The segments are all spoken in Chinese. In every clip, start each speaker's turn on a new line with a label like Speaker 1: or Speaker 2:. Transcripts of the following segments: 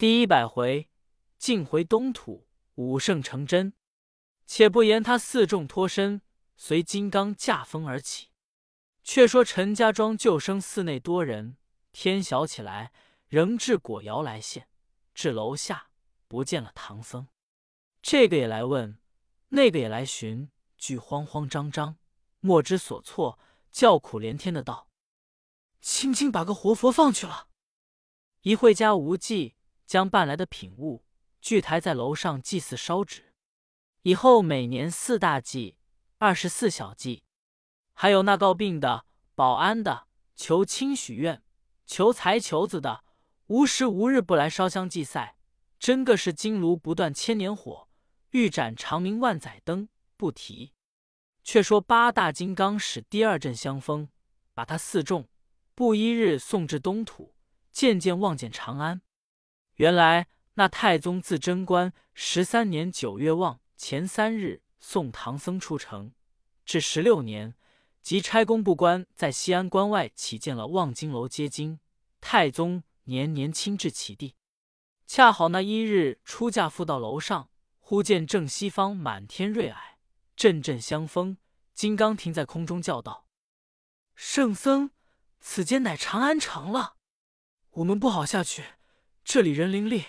Speaker 1: 第一百回，尽回东土，武圣成真。且不言他四众脱身，随金刚驾风而起。却说陈家庄救生寺内多人，天晓起来，仍至果窑来献。至楼下，不见了唐僧。这个也来问，那个也来寻，俱慌慌张张，莫知所措，叫苦连天的道：“轻轻把个活佛放去了。”一会家无忌将办来的品物聚抬在楼上祭祀烧纸，以后每年四大祭、二十四小祭，还有那告病的、保安的、求亲许愿、求财求子的，无时无日不来烧香祭赛，真个是金炉不断千年火。欲斩长明万载灯，不提。却说八大金刚使第二阵香风，把他四众不一日送至东土，渐渐望见长安。原来那太宗自贞观十三年九月望前三日送唐僧出城，至十六年，即差工部官在西安关外起建了望京楼接经。太宗年年亲至其地，恰好那一日出驾赴到楼上。忽见正西方满天瑞霭，阵阵香风。金刚停在空中，叫道：“圣僧，此间乃长安城了，我们不好下去，这里人灵力，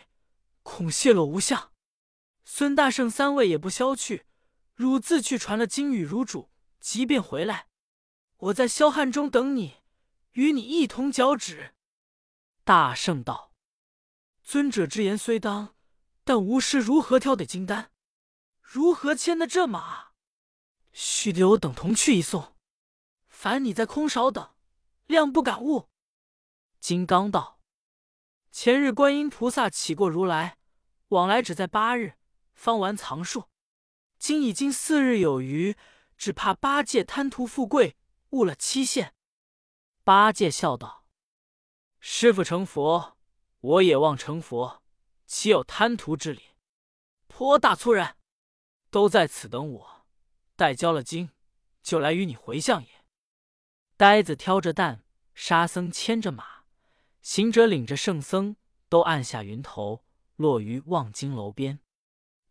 Speaker 1: 恐泄露无相。孙大圣三位也不消去，汝自去传了经语，如主即便回来，我在霄汉中等你，与你一同脚趾。”大圣道：“尊者之言虽当。”但无师如何挑得金丹？如何牵得这马？须得我等同去一送。凡你在空少等，量不敢误。金刚道：“前日观音菩萨起过如来，往来只在八日，方完藏术。今已经四日有余，只怕八戒贪图富贵，误了期限。”八戒笑道：“师傅成佛，我也望成佛。”岂有贪图之理？颇大粗人，都在此等我，待交了经，就来与你回向也。呆子挑着担，沙僧牵着马，行者领着圣僧，都按下云头，落于望京楼边。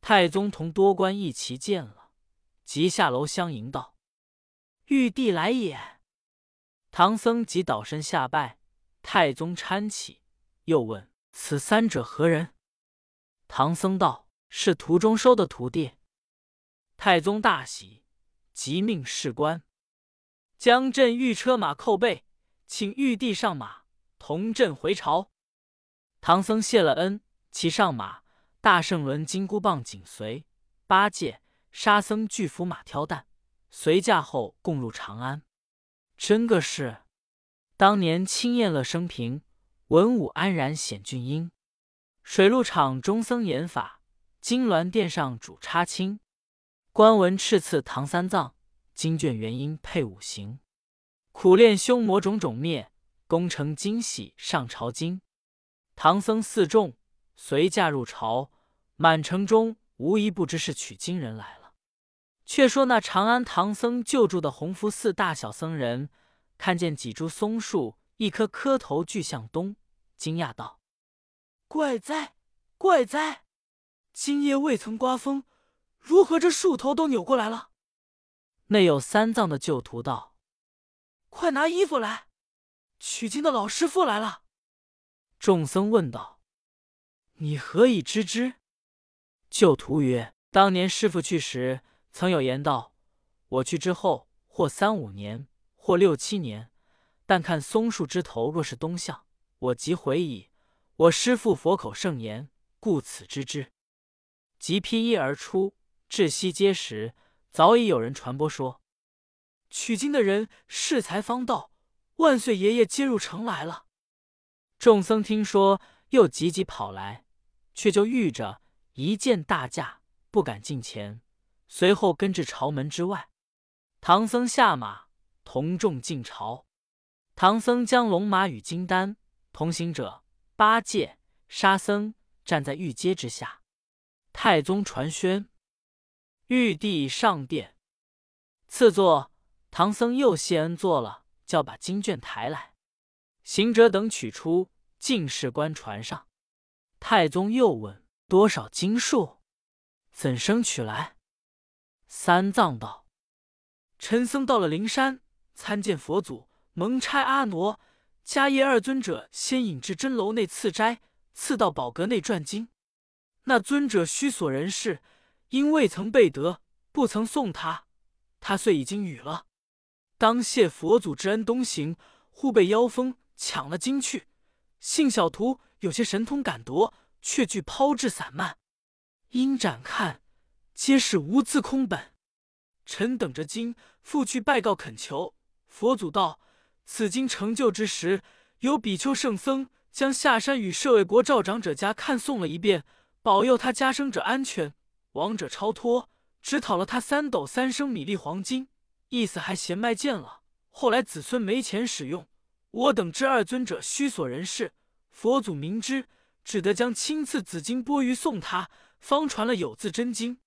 Speaker 1: 太宗同多官一齐见了，即下楼相迎道：“玉帝来也。”唐僧即倒身下拜。太宗搀起，又问：“此三者何人？”唐僧道：“是途中收的徒弟。”太宗大喜，即命士官将镇御车马扣备，请玉帝上马同阵回朝。唐僧谢了恩，骑上马，大圣轮金箍棒紧随，八戒、沙僧俱扶马挑担，随驾后共入长安。真个是当年清燕乐生平，文武安然显俊英。水陆场中僧演法，金銮殿上主插青。官文敕赐唐三藏，经卷元音配五行。苦练凶魔种种灭，功成惊喜上朝京。唐僧四众随驾入朝，满城中无一不知是取经人来了。却说那长安唐僧救助的弘福寺大小僧人，看见几株松树，一棵磕头俱向东，惊讶道。怪哉，怪哉！今夜未曾刮风，如何这树头都扭过来了？内有三藏的旧徒道：“快拿衣服来，取经的老师傅来了。”众僧问道：“你何以知之？”旧徒曰：“当年师傅去时，曾有言道：我去之后，或三五年，或六七年，但看松树枝头若是东向，我即回矣。”我师父佛口圣言，故此知之。即披衣而出，至西街时，早已有人传播说，取经的人适才方到，万岁爷爷接入城来了。众僧听说，又急急跑来，却就遇着一见大驾，不敢近前，随后跟至朝门之外。唐僧下马，同众进朝。唐僧将龙马与金丹同行者。八戒、沙僧站在玉阶之下，太宗传宣，玉帝上殿。赐座，唐僧又谢恩坐了，叫把经卷抬来。行者等取出，进士官传上。太宗又问：“多少经数？怎生取来？”三藏道：“陈僧到了灵山，参见佛祖，蒙差阿傩、迦叶二尊者先引至真楼内赐斋，赐到宝阁内转经。那尊者须所人事，因未曾备得，不曾送他，他遂已经语了。当谢佛祖之恩东行，忽被妖风抢了经去。幸小徒有些神通敢夺。”却惧抛掷散漫，因展看，皆是无字空本。臣等着经，复去拜告恳求佛祖道：此经成就之时，有比丘圣僧将下山与舍卫国赵长者家看诵了一遍，保佑他家生者安全，亡者超脱，只讨了他三斗三升米粒黄金，意思还嫌卖贱了。后来子孙没钱使用，我等知二尊者虚所人事，佛祖明知。只得将亲赐紫金钵盂送他，方传了有字真经。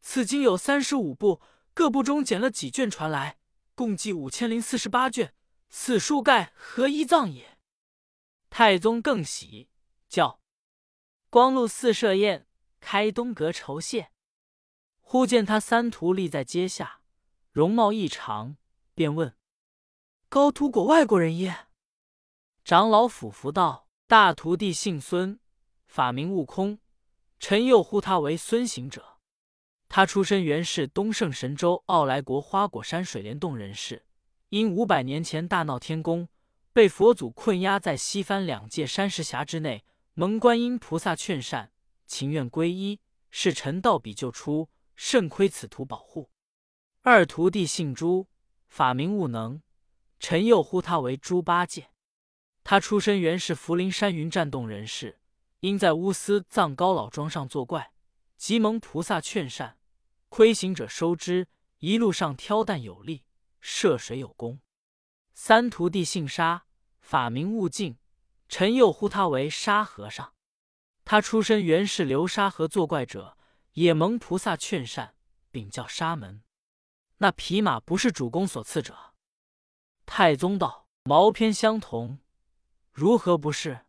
Speaker 1: 此经有三十五部，各部中捡了几卷传来，共计五千零四十八卷。此数盖何一藏也？太宗更喜，叫光禄寺设宴，开东阁酬谢。忽见他三徒立在阶下，容貌异常，便问：“高徒果外国人耶？”长老俯伏道。大徒弟姓孙，法名悟空，臣又呼他为孙行者。他出身原是东胜神州傲来国花果山水帘洞人士，因五百年前大闹天宫，被佛祖困压在西番两界山石峡之内，蒙观音菩萨劝善，情愿皈依，是臣道比救出，甚亏此徒保护。二徒弟姓朱，法名悟能，臣又呼他为猪八戒。他出身原是福陵山云栈洞人士，因在乌斯藏高老庄上作怪，即蒙菩萨劝善，亏行者收之，一路上挑担有力，涉水有功。三徒弟姓沙，法名悟净，臣又呼他为沙和尚。他出身原是流沙河作怪者，也蒙菩萨劝善，禀叫沙门。那匹马不是主公所赐者。太宗道：毛偏相同。如何不是？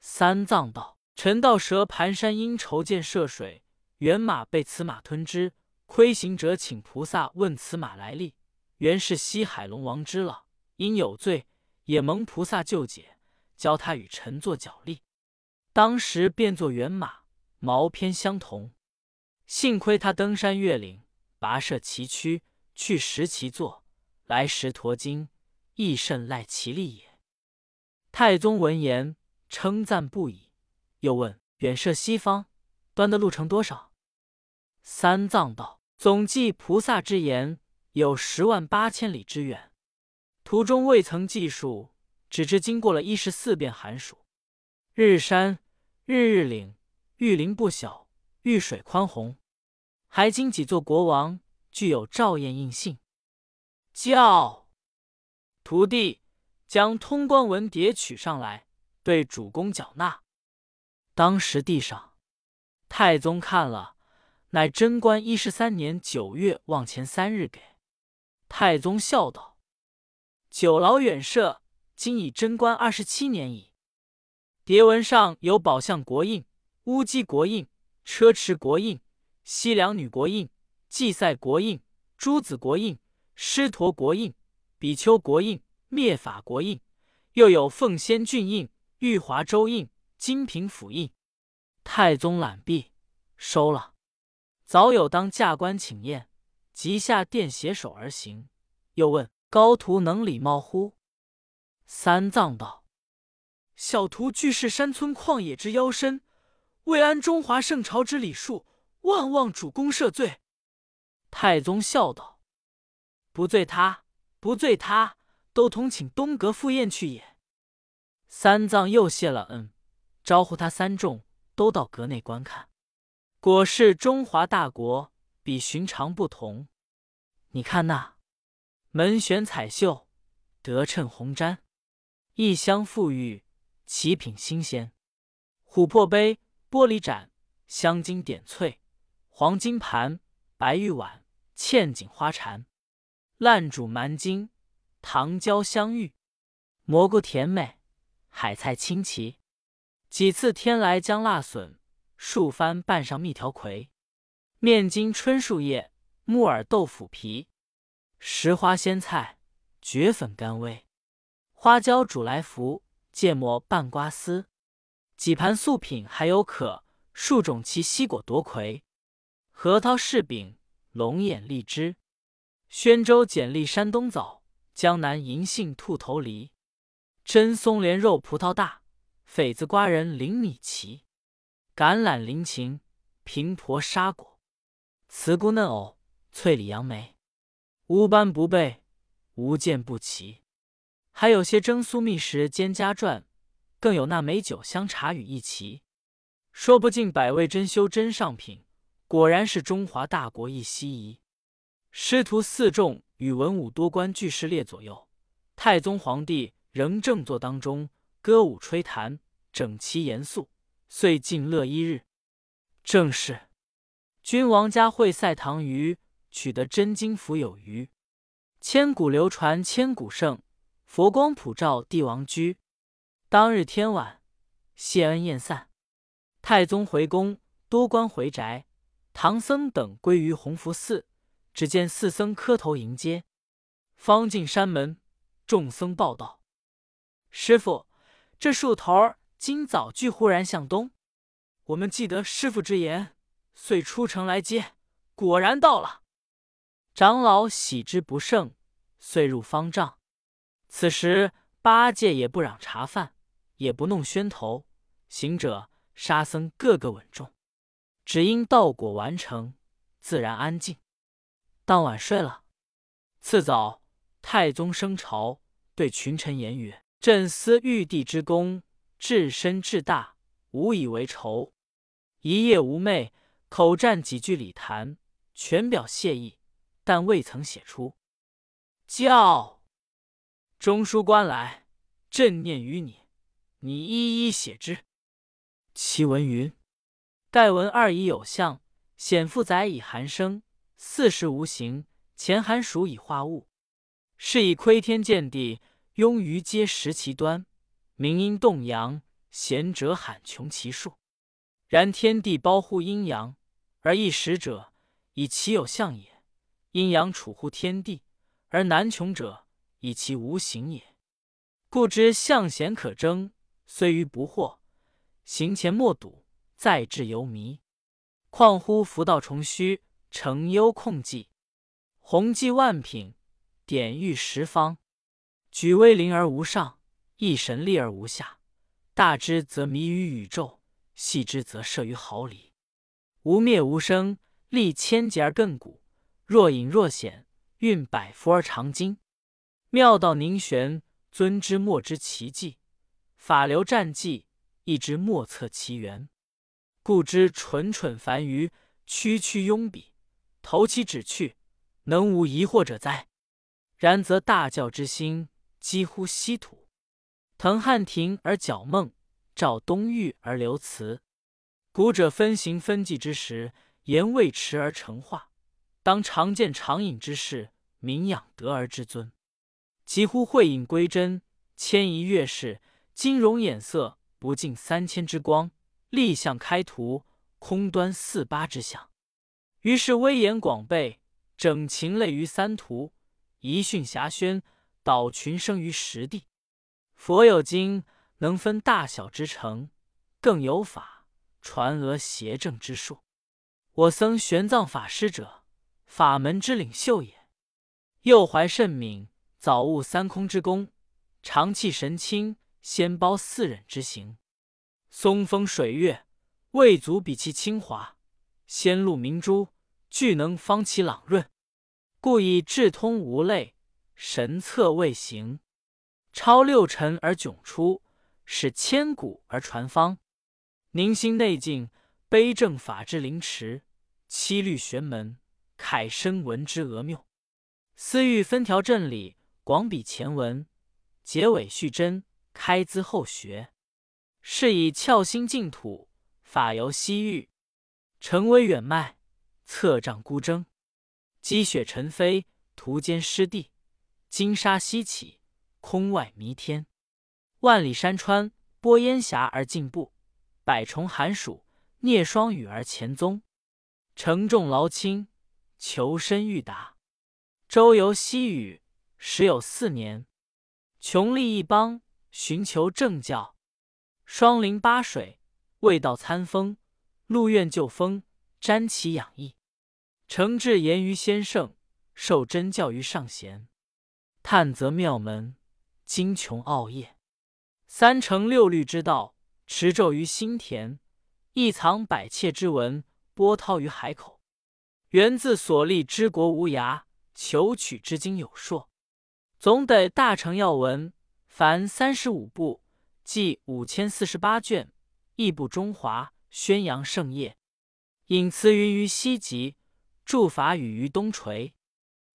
Speaker 1: 三藏道：“陈道蛇盘山因筹见涉水，原马被此马吞之。亏行者请菩萨问此马来历，原是西海龙王之了。因有罪，也蒙菩萨救解，教他与臣作脚力。当时变作原马，毛偏相同。幸亏他登山越岭，跋涉崎岖，去时其坐，来时驮经，亦甚赖其力也。”太宗闻言，称赞不已，又问：“远涉西方，端的路程多少？”三藏道：“总计菩萨之言，有十万八千里之远。途中未曾计数，只知经过了一十四遍寒暑。日山，日日岭，玉林不小，玉水宽宏，还经几座国王，具有照验印信。叫徒弟。”将通关文牒取上来，对主公缴纳。当时地上，太宗看了，乃贞观一十三年九月望前三日给。太宗笑道：“久劳远涉，今已贞观二十七年矣。牒文上有宝相国印、乌鸡国印、车迟国印、西凉女国印、祭赛国印、诸子国印、狮驼国印、比丘国印。”灭法国印，又有奉仙郡印、玉华州印、金平府印。太宗览毕，收了。早有当驾官请宴，即下殿携手而行。又问高徒能礼貌乎？三藏道：“小徒俱是山村旷野之妖身，未安中华圣朝之礼数，万望主公赦罪。”太宗笑道：“不罪他，不罪他。”都同请东阁赴宴去也。三藏又谢了恩，招呼他三众都到阁内观看。果是中华大国，比寻常不同。你看那门悬彩绣，得衬红毡，异香馥郁，奇品新鲜。琥珀杯、玻璃盏、香金点翠，黄金盘、白玉碗，嵌锦花缠，烂煮蛮筋。糖椒香芋，蘑菇甜美，海菜清奇，几次天来将辣笋，数番拌上蜜条葵。面筋春树叶，木耳豆腐皮，石花鲜菜，蕨粉干煨，花椒煮来服，芥末拌瓜丝。几盘素品还有可，数种其西果夺魁，核桃柿饼，龙眼荔枝，宣州简历山东枣，江南银杏兔头梨，真松莲肉葡萄大，匪子瓜仁菱米奇，橄榄菱芹，平婆沙果。茨菇嫩藕，脆李杨梅，无斑不备，无见不齐。还有些蒸酥蜜食兼家传，更有那美酒香茶与一齐，说不尽百味珍馐真上品。果然是中华大国一稀遗。师徒四众与文武多官俱是列左右，太宗皇帝仍正坐当中，歌舞吹弹，整齐严肃，遂尽乐一日。正是。君王家会赛唐虞，取得真经福有余。千古流传千古盛，佛光普照帝王居。当日天晚，谢恩宴散，太宗回宫，多官回宅，唐僧等归于弘福寺。只见四僧磕头迎接。方进山门，众僧报道：“师傅，这树头今早俱忽然向东。我们记得师傅之言。”遂出城来接，果然到了。长老喜之不胜，遂入方丈。此时八戒也不嚷茶饭，也不弄宣头，行者、沙僧个个稳重，只因道果完成，自然安静。当晚睡了。次早，太宗升朝，对群臣言曰：“朕思玉帝之功，至深至大，无以为仇。一夜无寐。”口占几句礼谈，全表谢意，但未曾写出。叫中书官来，朕念于你，你一一写之。其文云：盖文二以有象，显复载以寒生，四时无形，前寒暑以化物。是以窥天见地，庸愚皆识其端；明阴动阳，贤者罕穷其数。然天地包乎阴阳。而一时者，以其有象也；阴阳处乎天地，而难穷者，以其无形也。故知象贤可争，虽愚不惑；行前莫睹，再至犹迷。况乎福道重虚，成幽控寂，宏济万品，典喻十方。举威灵而无上，一神力而无下。大之则迷于宇宙，细之则摄于毫厘。无灭无生，立千劫而亘古；若隐若显，运百福而长今。妙道凝玄，尊之莫知其迹；法流战迹，亦之莫测其源。故知蠢蠢凡愚，区区庸鄙，投其指去，能无疑惑者哉？然则大教之心，几乎稀土。腾汉庭而矫梦，照东域而流辞。古者分行分际之时，言未迟而成化，当常见常隐之事，民养德而至尊。几乎会隐归真，迁移月事，金融眼色不尽三千之光，立向开图，空端四八之象。于是威严广备，整禽类于三途，遗训遐轩，导群生于十地。佛有经，能分大小之成，更有法。传讹邪正之术，我僧玄奘法师者，法门之领袖也。幼怀甚敏，早悟三空之功，常气神清，先包四忍之行。松风水月，未足比其清华；仙露明珠，俱能方其朗润。故以智通无类，神策未行，超六尘而迥出，使千古而传芳。凝心内静，悲正法之灵池；七律玄门，慨深文之峨谬。思欲分条正理，广比前文；结尾续真，开资后学。是以窍心净土，法由西域；成威远迈，策杖孤征。积雪尘飞，途间湿地；金沙西起，空外弥天。万里山川，拨烟霞而进步。百重寒暑，聂霜雨而前宗。承重劳轻，求深欲达。周游西域，时有四年。穷立一邦，寻求正教。双林八水，未到参风。陆苑旧风，瞻其养意。诚挚言于先圣，受真教于上贤。探则妙门，精穷奥业。三乘六律之道，持咒于心田；一藏百切之文，波涛于海口。源自所立之国无涯，求取之经有硕。总得大成要闻，凡三十五部，计五千四十八卷，义布中华，宣扬圣业。引词云于西极，著法语于东垂。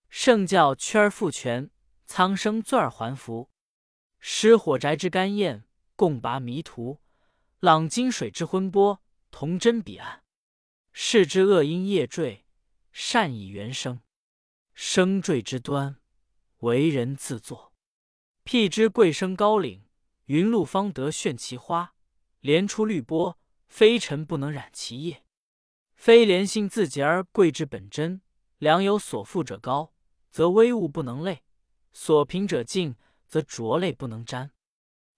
Speaker 1: 圣教屈而复全，苍生罪而还福。失火宅之干焰，共拔迷途；朗金水之昏波，同真彼岸。世之恶因业坠，善以原生。生坠之端。为人自作，辟之贵生高岭，云露方得炫其花；莲出绿波，非尘不能染其叶。非莲性自洁而贵之本真，良有所负者高，则微物不能类；所平者静，则浊类不能沾。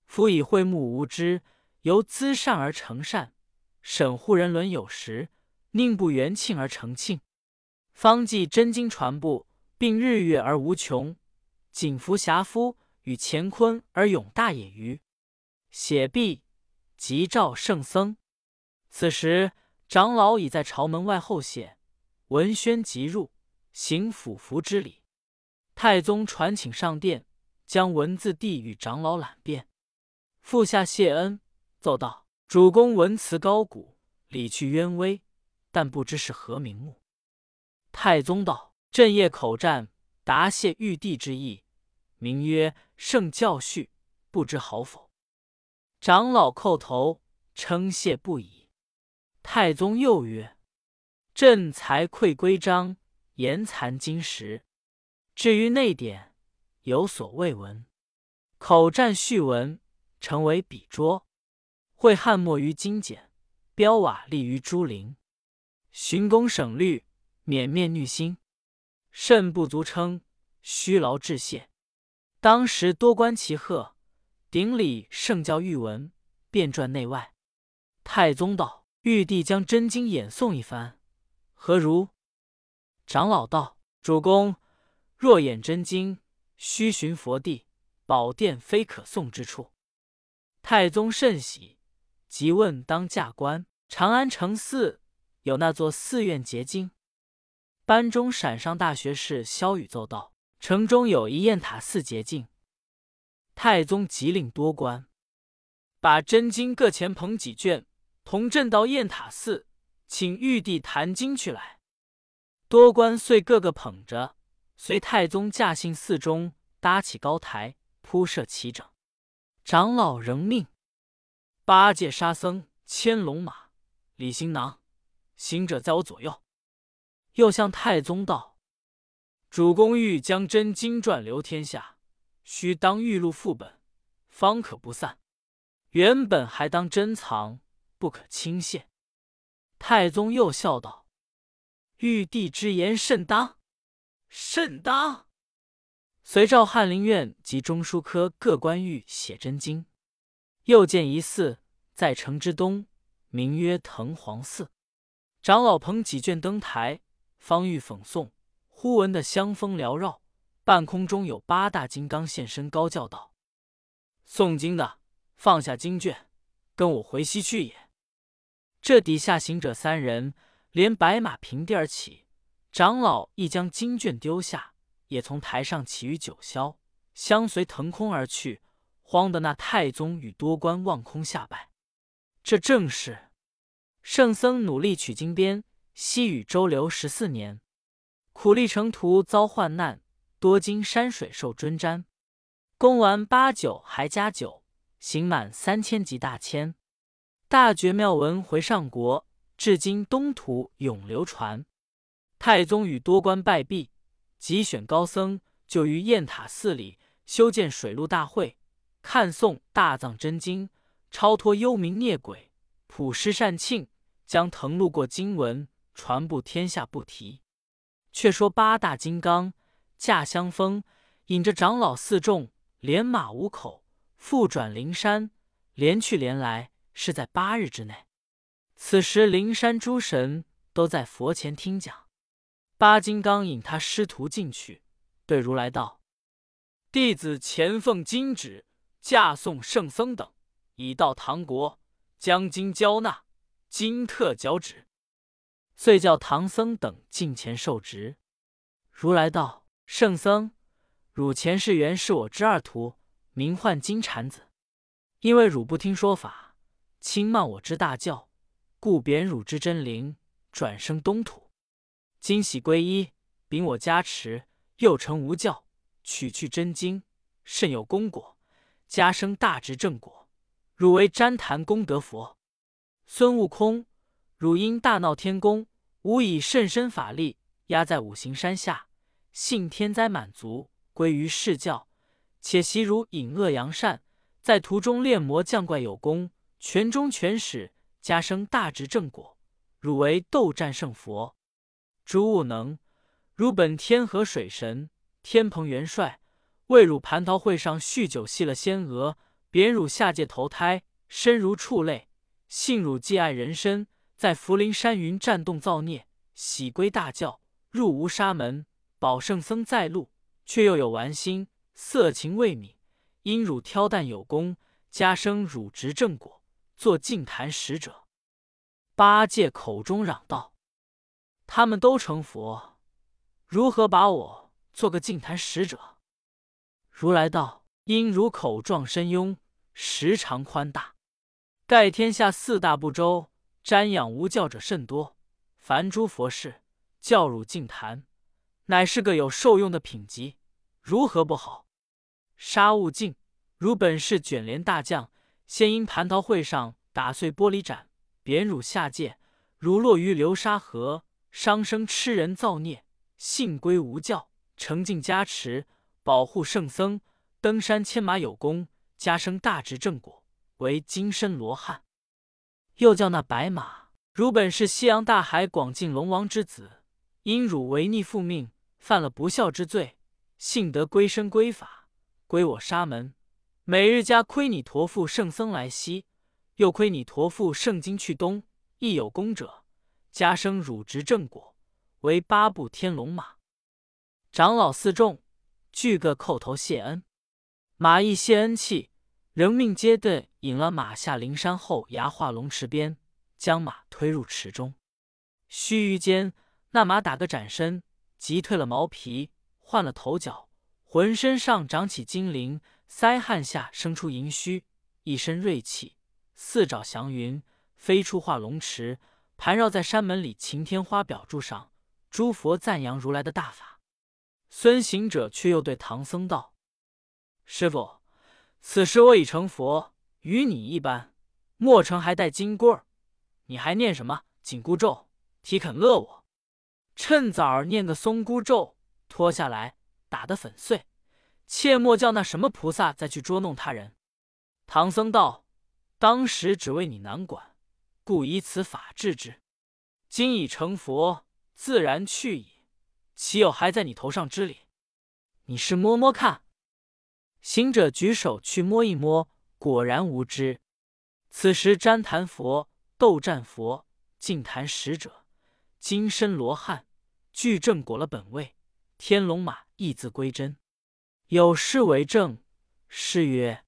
Speaker 1: 夫以慧目无知，由资善而成善；审护人伦有时，宁不元庆而成庆？方济真经传布，并日月而无穷。景福侠夫与乾坤而永大也余。写毕，即召圣僧。此时长老已在朝门外候谢。文宣即入，行俯伏之礼。太宗传请上殿，将文字递与长老览遍。复下谢恩，奏道：“主公文辞高古，理去渊微，但不知是何名目。”太宗道：“朕夜口战。”答谢玉帝之意，名曰圣教序，不知好否？长老叩头称谢不已。太宗又曰：“朕才愧规章，言残金石。至于内典，有所未闻。口占序文，成为笔拙；会汉墨于精简，标瓦立于朱陵。寻功省虑，免面虐心。”甚不足称，虚劳致谢。当时多观其贺，顶礼圣教玉文，遍传内外。太宗道：“玉帝将真经演诵一番，何如？”长老道：“主公若演真经，须寻佛地宝殿，非可诵之处。”太宗甚喜，即问当驾官。长安城寺有那座寺院结经。班中陕上大学士萧雨奏道：“城中有一雁塔寺洁净。”太宗即令多官把真经各前捧几卷，同朕到雁塔寺，请玉帝谈经去来。多官遂个个捧着，随太宗驾幸寺中，搭起高台，铺设齐整。长老仍命八戒、沙僧牵龙马，李行囊行者在我左右。又向太宗道：“主公欲将真经传流天下，须当玉录副本，方可不散。原本还当珍藏，不可轻泄。”太宗又笑道：“玉帝之言甚当，甚当。”随召翰林院及中书科各官御写真经。又建一寺在城之东，名曰藤黄寺。长老捧几卷登台。方欲讽诵，忽闻得香风缭绕，半空中有八大金刚现身，高叫道：“诵经的，放下经卷，跟我回西去也。”这底下行者三人连白马平地而起，长老亦将经卷丢下，也从台上起于九霄，相随腾空而去，慌得那太宗与多官望空下拜。这正是圣僧努力取经边。西与周流十四年，苦力成途遭患难，多经山水受尊瞻。攻完八九还加九，行满三千级大千。大觉妙文回上国，至今东土永流传。太宗与多官拜毕，即选高僧，就于雁塔寺里修建水陆大会，看诵大藏真经，超脱幽冥孽鬼，普施善庆，将腾路过经文传布天下不提。却说八大金刚驾香风，引着长老四众，连马五口，复转灵山，连去连来，是在八日之内。此时灵山诸神都在佛前听讲。八金刚引他师徒进去，对如来道：“弟子前奉金旨，驾送圣僧等，已到唐国，将金交纳，金特交旨。”遂叫唐僧等近前受职。如来道：“圣僧，汝前世原是我之二徒，名唤金蝉子。因为汝不听说法，轻慢我之大教，故贬汝之真灵，转生东土。”今喜皈依，禀我加持，又成无教，取去真经，甚有功果，加生大直正果。汝为旃檀功德佛。孙悟空，汝因大闹天宫，吾以甚深法力压在五行山下，幸天灾满足，归于释教。且习汝隐恶扬善，在途中炼魔降怪有功，全中全始，加生大直正果。汝为斗战胜佛。诸物能，汝本天河水神，天蓬元帅，为汝蟠桃会上酗酒戏了仙娥，贬汝下界投胎，身如畜类，幸汝既爱人身，在福陵山云战动造孽，喜归大教，入无沙门，保圣僧在路，却又有玩心，色情未泯，因汝挑担有功，加生汝执正果，做净坛使者。八戒口中嚷道。他们都成佛，如何把我做个净坛使者？如来道：因汝口壮身雍，时常宽大，盖天下四大部洲瞻仰无教者甚多。凡诸佛事，教汝净坛，乃是个有受用的品级，如何不好？沙悟净，汝本是卷帘大将，先因蟠桃会上打碎玻璃盏，贬汝下界，汝落于流沙河。伤生吃人造孽，幸归无教，成净加持，保护圣僧，登山牵马有功，加生大直正果，为金身罗汉。又叫那白马，汝本是西洋大海广进龙王之子，因汝违逆父命，犯了不孝之罪，幸得归身归法，归我沙门。每日加亏你驮负圣僧来西，又亏你驮负圣经去东，亦有功者。加生汝执正果，为八部天龙马。长老四众俱各叩头谢恩。马亦谢恩气，人命接队引了马下灵山后崖化龙池边，将马推入池中。须臾间，那马打个展身，急退了毛皮，换了头角，浑身上长起金鳞，腮汗下生出银须，一身锐气，四爪祥云，飞出化龙池。盘绕在山门里擎天花表柱上，诸佛赞扬如来的大法。孙行者却又对唐僧道：“师傅，此时我已成佛，与你一般，莫成还带金箍儿。你还念什么紧箍咒，提肯乐我？趁早儿念个松箍咒，脱下来打得粉碎，切莫叫那什么菩萨再去捉弄他人。”唐僧道：“当时只为你难管。”故以此法治之，今已成佛，自然去矣。岂有还在你头上之理？你是摸摸看。行者举手去摸一摸，果然无知。此时旃檀佛、斗战佛、净坛使者、金身罗汉，俱正果了本位。天龙马亦自归真，有诗为证。诗曰：“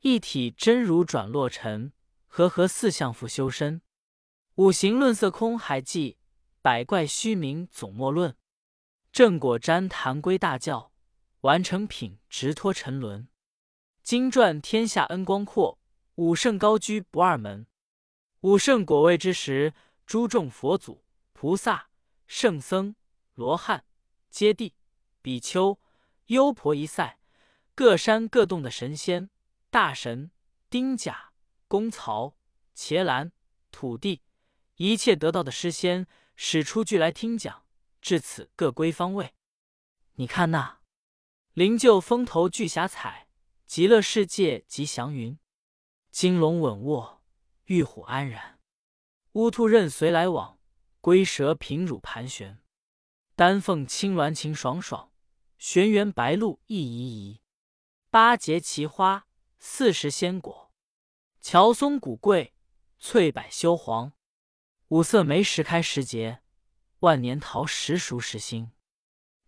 Speaker 1: 一体真如转落尘。”和合四相复修身，五行论色空还记，百怪虚名总莫论。正果瞻檀归大教，完成品直脱沉沦。经传天下恩光阔，五圣高居不二门。五圣果位之时，诸众佛祖、菩萨、圣僧、罗汉、揭谛、比丘、优婆夷塞，各山各洞的神仙、大神、丁甲。公曹、伽蓝、土地，一切得道的诗仙，使出俱来听讲。至此各归方位。你看那灵鹫风头聚霞彩，极乐世界吉祥云。金龙稳卧，玉虎安然。乌兔任随来往，龟蛇平乳盘旋。丹凤青鸾情爽爽，玄元白鹭意怡怡。八节奇花，四时鲜果，乔松古桂，翠柏修黄。五色梅时开时结，万年桃时熟时新。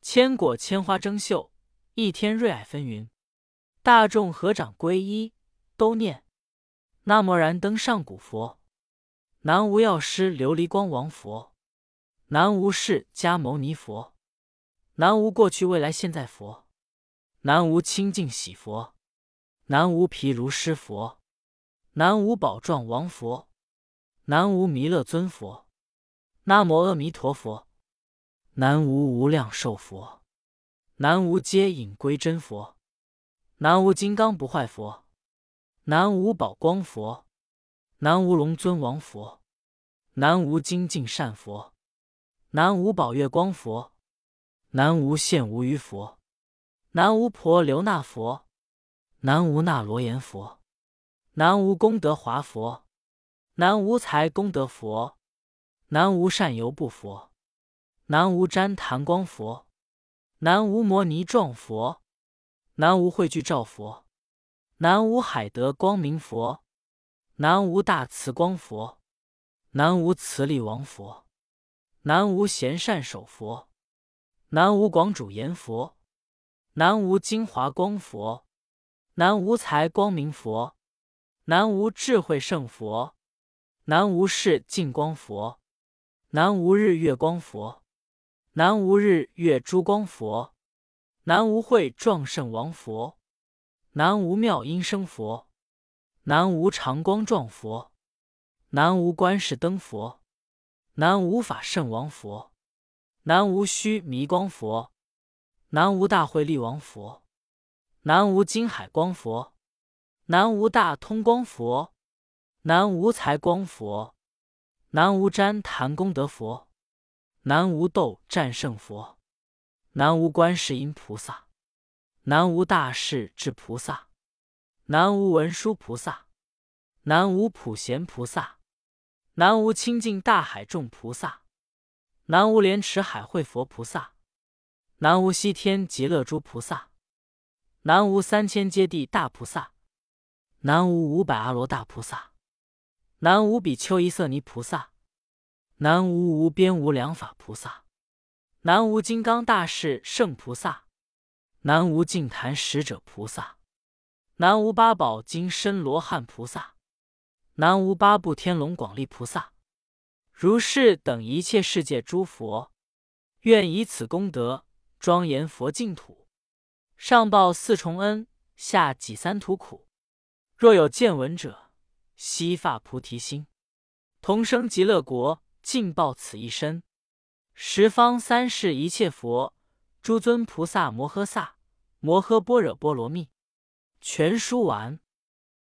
Speaker 1: 千果千花争秀，一天瑞霭纷纭。大众合掌皈依，都念南无燃灯上古佛，南无药师琉璃光王佛。南无释迦牟尼佛，南无过去未来现在佛，南无清净喜佛，南无毗卢师佛，南无宝幢王佛，南无弥勒尊佛，南无阿弥陀佛，南无无量寿佛，南无接引归真佛，南无金刚不坏佛，南无宝光佛，南无龙尊王佛，南无精进善佛。南无宝月光佛，南无现无余佛，南无婆留那佛，南无那罗延佛，南无功德华佛，南无财功德佛，南无善游不佛，南无旃檀光佛，南无摩尼幢佛，南无慧聚照佛，南无海德光明佛，南无大慈光佛，南无慈力王佛。南无贤善守佛，南无广主严佛，南无金华光佛，南无财光明佛，南无智慧圣佛，南无世净光佛，南无日月光佛，南无日月珠光佛，南无慧壮圣王佛，南无妙音声佛，南无常光壮佛，南无观世灯佛。南无法圣王佛，南无须弥光佛，南无大慧力王佛，南无金海光佛，南无大通光佛，南无财光佛，南无旃檀功德佛，南无斗战胜佛，南无观世音菩萨，南无大势至菩萨，南无文殊菩萨，南无普贤菩萨。南无清净大海众菩萨，南无莲池海会佛菩萨，南无西天极乐诸菩萨，南无三千揭谛大菩萨，南无五百阿罗大菩萨，南无比丘夷色尼菩萨，南无无边无量法菩萨，南无金刚大士圣菩萨，南无净坛使者菩萨，南无八宝金身罗汉菩萨。南无八部天龙广力菩萨，如是等一切世界诸佛，愿以此功德庄严佛净土，上报四重恩，下济三途苦。若有见闻者，悉发菩提心，同生极乐国，尽报此一身。十方三世一切佛，诸尊菩萨摩诃萨摩诃般若波罗蜜，全书完。